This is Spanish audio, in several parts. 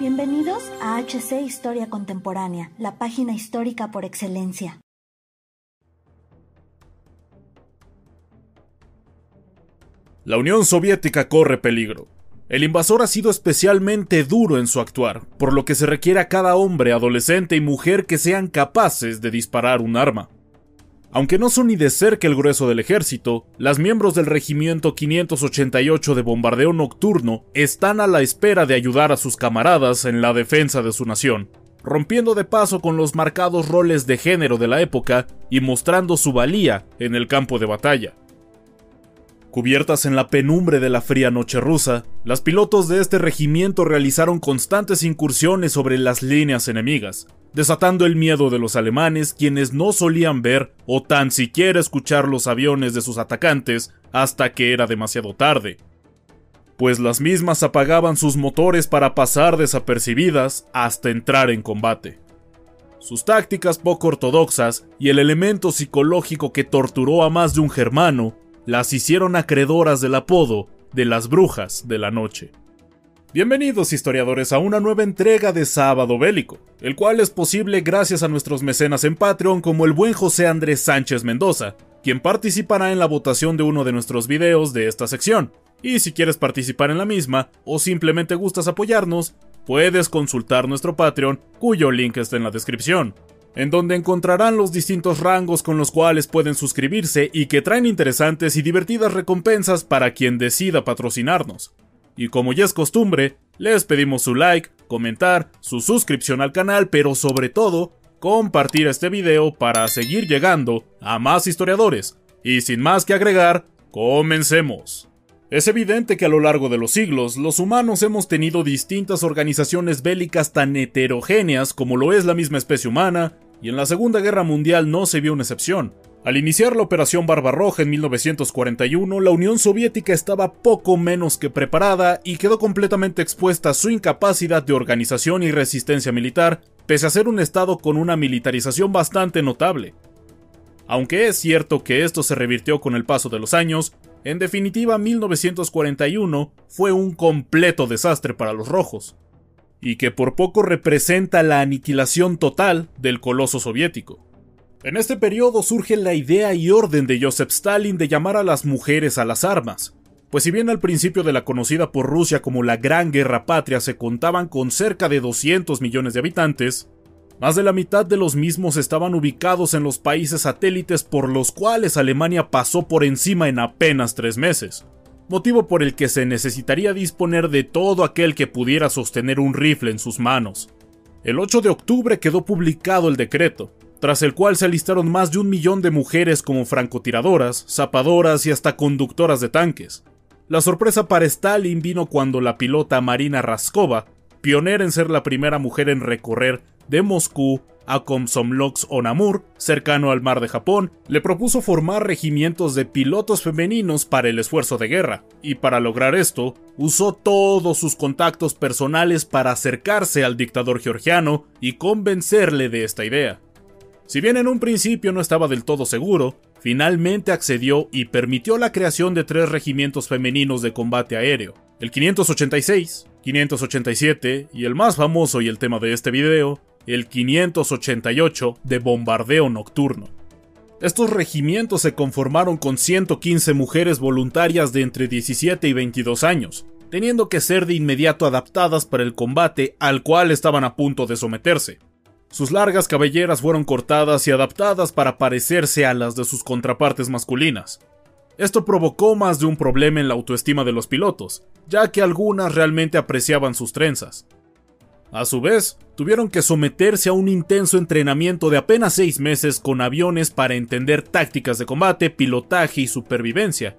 Bienvenidos a HC Historia Contemporánea, la página histórica por excelencia. La Unión Soviética corre peligro. El invasor ha sido especialmente duro en su actuar, por lo que se requiere a cada hombre, adolescente y mujer que sean capaces de disparar un arma. Aunque no son ni de cerca el grueso del ejército, las miembros del Regimiento 588 de Bombardeo Nocturno están a la espera de ayudar a sus camaradas en la defensa de su nación, rompiendo de paso con los marcados roles de género de la época y mostrando su valía en el campo de batalla. Cubiertas en la penumbre de la fría noche rusa, las pilotos de este regimiento realizaron constantes incursiones sobre las líneas enemigas, desatando el miedo de los alemanes quienes no solían ver o tan siquiera escuchar los aviones de sus atacantes hasta que era demasiado tarde, pues las mismas apagaban sus motores para pasar desapercibidas hasta entrar en combate. Sus tácticas poco ortodoxas y el elemento psicológico que torturó a más de un germano las hicieron acreedoras del apodo de las brujas de la noche. Bienvenidos historiadores a una nueva entrega de Sábado Bélico, el cual es posible gracias a nuestros mecenas en Patreon como el buen José Andrés Sánchez Mendoza, quien participará en la votación de uno de nuestros videos de esta sección. Y si quieres participar en la misma, o simplemente gustas apoyarnos, puedes consultar nuestro Patreon, cuyo link está en la descripción en donde encontrarán los distintos rangos con los cuales pueden suscribirse y que traen interesantes y divertidas recompensas para quien decida patrocinarnos. Y como ya es costumbre, les pedimos su like, comentar, su suscripción al canal, pero sobre todo, compartir este video para seguir llegando a más historiadores. Y sin más que agregar, comencemos. Es evidente que a lo largo de los siglos, los humanos hemos tenido distintas organizaciones bélicas tan heterogéneas como lo es la misma especie humana, y en la Segunda Guerra Mundial no se vio una excepción. Al iniciar la Operación Barbarroja en 1941, la Unión Soviética estaba poco menos que preparada y quedó completamente expuesta a su incapacidad de organización y resistencia militar, pese a ser un estado con una militarización bastante notable. Aunque es cierto que esto se revirtió con el paso de los años, en definitiva, 1941 fue un completo desastre para los rojos, y que por poco representa la aniquilación total del coloso soviético. En este periodo surge la idea y orden de Joseph Stalin de llamar a las mujeres a las armas, pues si bien al principio de la conocida por Rusia como la Gran Guerra Patria se contaban con cerca de 200 millones de habitantes, más de la mitad de los mismos estaban ubicados en los países satélites por los cuales Alemania pasó por encima en apenas tres meses, motivo por el que se necesitaría disponer de todo aquel que pudiera sostener un rifle en sus manos. El 8 de octubre quedó publicado el decreto, tras el cual se alistaron más de un millón de mujeres como francotiradoras, zapadoras y hasta conductoras de tanques. La sorpresa para Stalin vino cuando la pilota Marina Raskova, pionera en ser la primera mujer en recorrer de Moscú a Komsomolsk-on-Amur, cercano al mar de Japón, le propuso formar regimientos de pilotos femeninos para el esfuerzo de guerra, y para lograr esto, usó todos sus contactos personales para acercarse al dictador georgiano y convencerle de esta idea. Si bien en un principio no estaba del todo seguro, finalmente accedió y permitió la creación de tres regimientos femeninos de combate aéreo, el 586, 587 y el más famoso y el tema de este video, el 588 de bombardeo nocturno. Estos regimientos se conformaron con 115 mujeres voluntarias de entre 17 y 22 años, teniendo que ser de inmediato adaptadas para el combate al cual estaban a punto de someterse. Sus largas cabelleras fueron cortadas y adaptadas para parecerse a las de sus contrapartes masculinas. Esto provocó más de un problema en la autoestima de los pilotos, ya que algunas realmente apreciaban sus trenzas. A su vez, tuvieron que someterse a un intenso entrenamiento de apenas seis meses con aviones para entender tácticas de combate, pilotaje y supervivencia.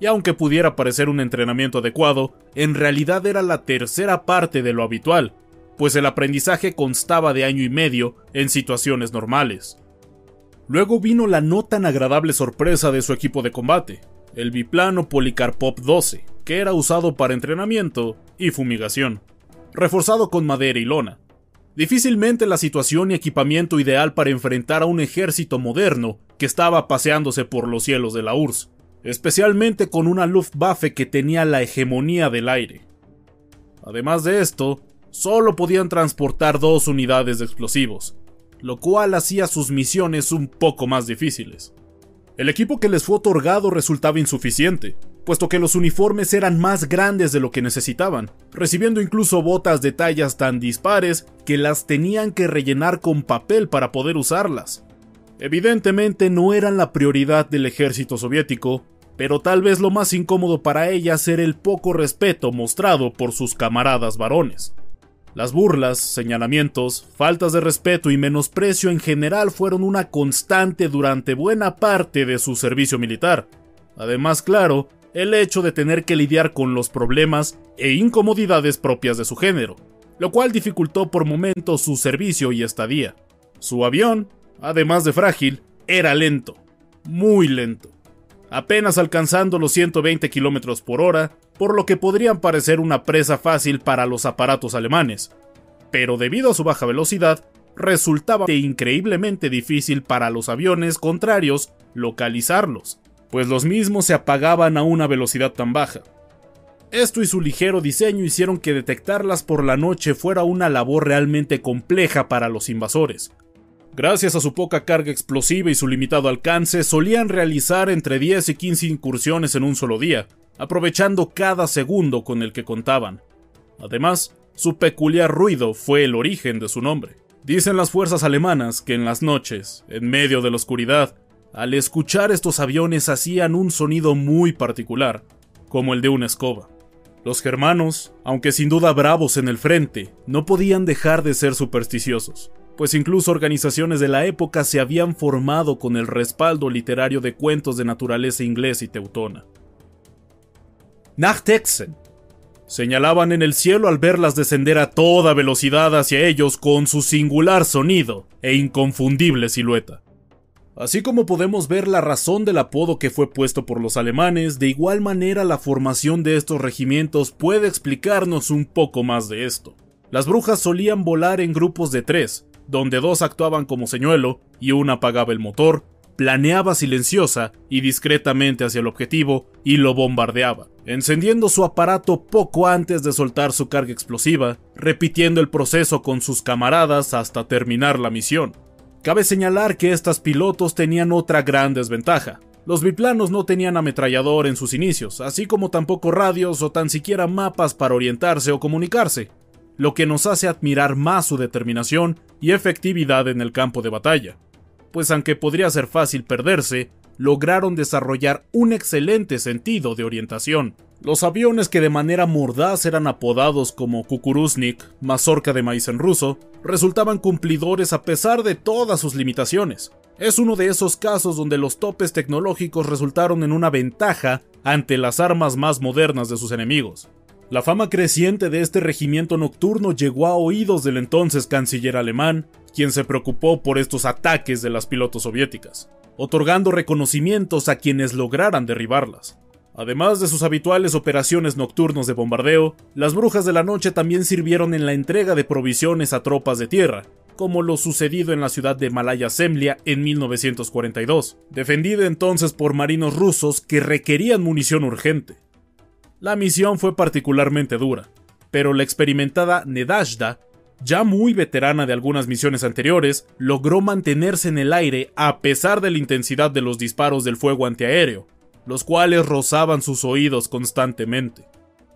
Y aunque pudiera parecer un entrenamiento adecuado, en realidad era la tercera parte de lo habitual, pues el aprendizaje constaba de año y medio en situaciones normales. Luego vino la no tan agradable sorpresa de su equipo de combate, el biplano Policarpop 12, que era usado para entrenamiento y fumigación, reforzado con madera y lona. Difícilmente la situación y equipamiento ideal para enfrentar a un ejército moderno que estaba paseándose por los cielos de la URSS, especialmente con una Luftwaffe que tenía la hegemonía del aire. Además de esto, solo podían transportar dos unidades de explosivos, lo cual hacía sus misiones un poco más difíciles. El equipo que les fue otorgado resultaba insuficiente, puesto que los uniformes eran más grandes de lo que necesitaban, recibiendo incluso botas de tallas tan dispares que las tenían que rellenar con papel para poder usarlas. Evidentemente no eran la prioridad del ejército soviético, pero tal vez lo más incómodo para ellas era el poco respeto mostrado por sus camaradas varones. Las burlas, señalamientos, faltas de respeto y menosprecio en general fueron una constante durante buena parte de su servicio militar. Además, claro, el hecho de tener que lidiar con los problemas e incomodidades propias de su género, lo cual dificultó por momentos su servicio y estadía. Su avión, además de frágil, era lento, muy lento, apenas alcanzando los 120 km por hora, por lo que podrían parecer una presa fácil para los aparatos alemanes, pero debido a su baja velocidad, resultaba increíblemente difícil para los aviones contrarios localizarlos, pues los mismos se apagaban a una velocidad tan baja. Esto y su ligero diseño hicieron que detectarlas por la noche fuera una labor realmente compleja para los invasores. Gracias a su poca carga explosiva y su limitado alcance, solían realizar entre 10 y 15 incursiones en un solo día, aprovechando cada segundo con el que contaban. Además, su peculiar ruido fue el origen de su nombre. Dicen las fuerzas alemanas que en las noches, en medio de la oscuridad, al escuchar estos aviones hacían un sonido muy particular, como el de una escoba. Los germanos, aunque sin duda bravos en el frente, no podían dejar de ser supersticiosos, pues incluso organizaciones de la época se habían formado con el respaldo literario de cuentos de naturaleza inglés y teutona. Nachtexen. Señalaban en el cielo al verlas descender a toda velocidad hacia ellos con su singular sonido e inconfundible silueta. Así como podemos ver la razón del apodo que fue puesto por los alemanes, de igual manera la formación de estos regimientos puede explicarnos un poco más de esto. Las brujas solían volar en grupos de tres, donde dos actuaban como señuelo y una apagaba el motor, planeaba silenciosa y discretamente hacia el objetivo y lo bombardeaba, encendiendo su aparato poco antes de soltar su carga explosiva, repitiendo el proceso con sus camaradas hasta terminar la misión. Cabe señalar que estas pilotos tenían otra gran desventaja. Los biplanos no tenían ametrallador en sus inicios, así como tampoco radios o tan siquiera mapas para orientarse o comunicarse, lo que nos hace admirar más su determinación y efectividad en el campo de batalla. Pues aunque podría ser fácil perderse, lograron desarrollar un excelente sentido de orientación. Los aviones que de manera mordaz eran apodados como Kukuruznik, mazorca de maíz en ruso, resultaban cumplidores a pesar de todas sus limitaciones. Es uno de esos casos donde los topes tecnológicos resultaron en una ventaja ante las armas más modernas de sus enemigos. La fama creciente de este regimiento nocturno llegó a oídos del entonces canciller alemán, quien se preocupó por estos ataques de las pilotos soviéticas, otorgando reconocimientos a quienes lograran derribarlas. Además de sus habituales operaciones nocturnos de bombardeo, las brujas de la noche también sirvieron en la entrega de provisiones a tropas de tierra, como lo sucedido en la ciudad de Malaya Semlia en 1942, defendida entonces por marinos rusos que requerían munición urgente. La misión fue particularmente dura, pero la experimentada Nedashda, ya muy veterana de algunas misiones anteriores, logró mantenerse en el aire a pesar de la intensidad de los disparos del fuego antiaéreo, los cuales rozaban sus oídos constantemente.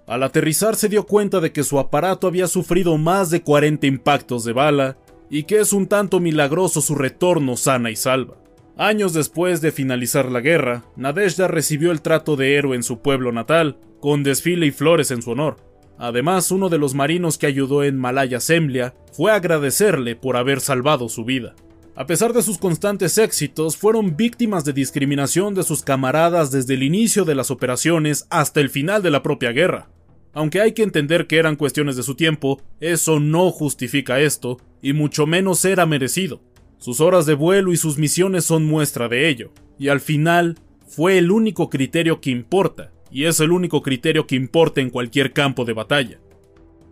Al aterrizar se dio cuenta de que su aparato había sufrido más de 40 impactos de bala y que es un tanto milagroso su retorno sana y salva. Años después de finalizar la guerra, Nadezhda recibió el trato de héroe en su pueblo natal, con desfile y flores en su honor. Además, uno de los marinos que ayudó en Malaya Semlia fue agradecerle por haber salvado su vida. A pesar de sus constantes éxitos, fueron víctimas de discriminación de sus camaradas desde el inicio de las operaciones hasta el final de la propia guerra. Aunque hay que entender que eran cuestiones de su tiempo, eso no justifica esto, y mucho menos era merecido. Sus horas de vuelo y sus misiones son muestra de ello, y al final fue el único criterio que importa, y es el único criterio que importa en cualquier campo de batalla.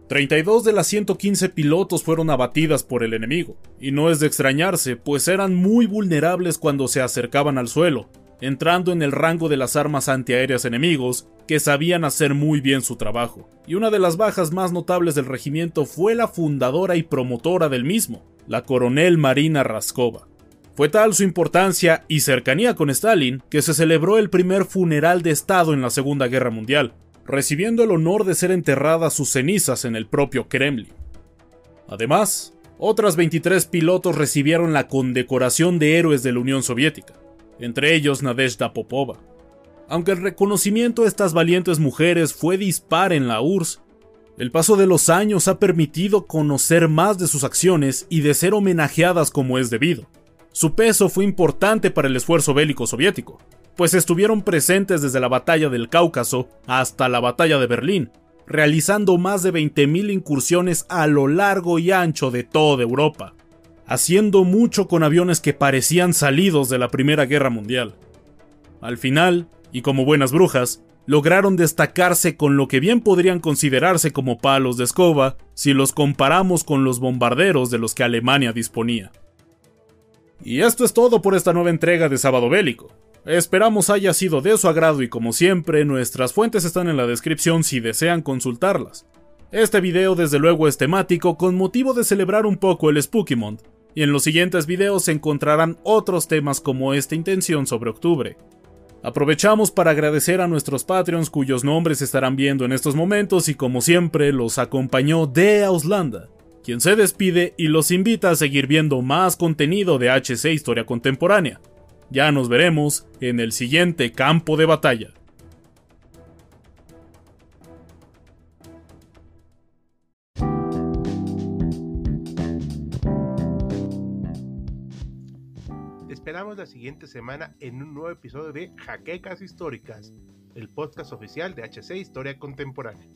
32 de las 115 pilotos fueron abatidas por el enemigo, y no es de extrañarse, pues eran muy vulnerables cuando se acercaban al suelo, entrando en el rango de las armas antiaéreas enemigos, que sabían hacer muy bien su trabajo. Y una de las bajas más notables del regimiento fue la fundadora y promotora del mismo, la coronel Marina Raskova. Fue tal su importancia y cercanía con Stalin que se celebró el primer funeral de Estado en la Segunda Guerra Mundial, recibiendo el honor de ser enterradas sus cenizas en el propio Kremlin. Además, otras 23 pilotos recibieron la condecoración de héroes de la Unión Soviética, entre ellos Nadezhda Popova. Aunque el reconocimiento de estas valientes mujeres fue dispar en la URSS, el paso de los años ha permitido conocer más de sus acciones y de ser homenajeadas como es debido. Su peso fue importante para el esfuerzo bélico soviético, pues estuvieron presentes desde la batalla del Cáucaso hasta la batalla de Berlín, realizando más de 20.000 incursiones a lo largo y ancho de toda Europa haciendo mucho con aviones que parecían salidos de la Primera Guerra Mundial. Al final, y como buenas brujas, lograron destacarse con lo que bien podrían considerarse como palos de escoba si los comparamos con los bombarderos de los que Alemania disponía. Y esto es todo por esta nueva entrega de Sábado Bélico. Esperamos haya sido de su agrado y como siempre, nuestras fuentes están en la descripción si desean consultarlas. Este video desde luego es temático con motivo de celebrar un poco el Spookymon, y en los siguientes videos se encontrarán otros temas como esta intención sobre octubre. Aprovechamos para agradecer a nuestros Patreons cuyos nombres estarán viendo en estos momentos y como siempre los acompañó de Auslanda, quien se despide y los invita a seguir viendo más contenido de HC Historia Contemporánea. Ya nos veremos en el siguiente campo de batalla. esperamos la siguiente semana en un nuevo episodio de Jaquecas Históricas, el podcast oficial de HC Historia Contemporánea.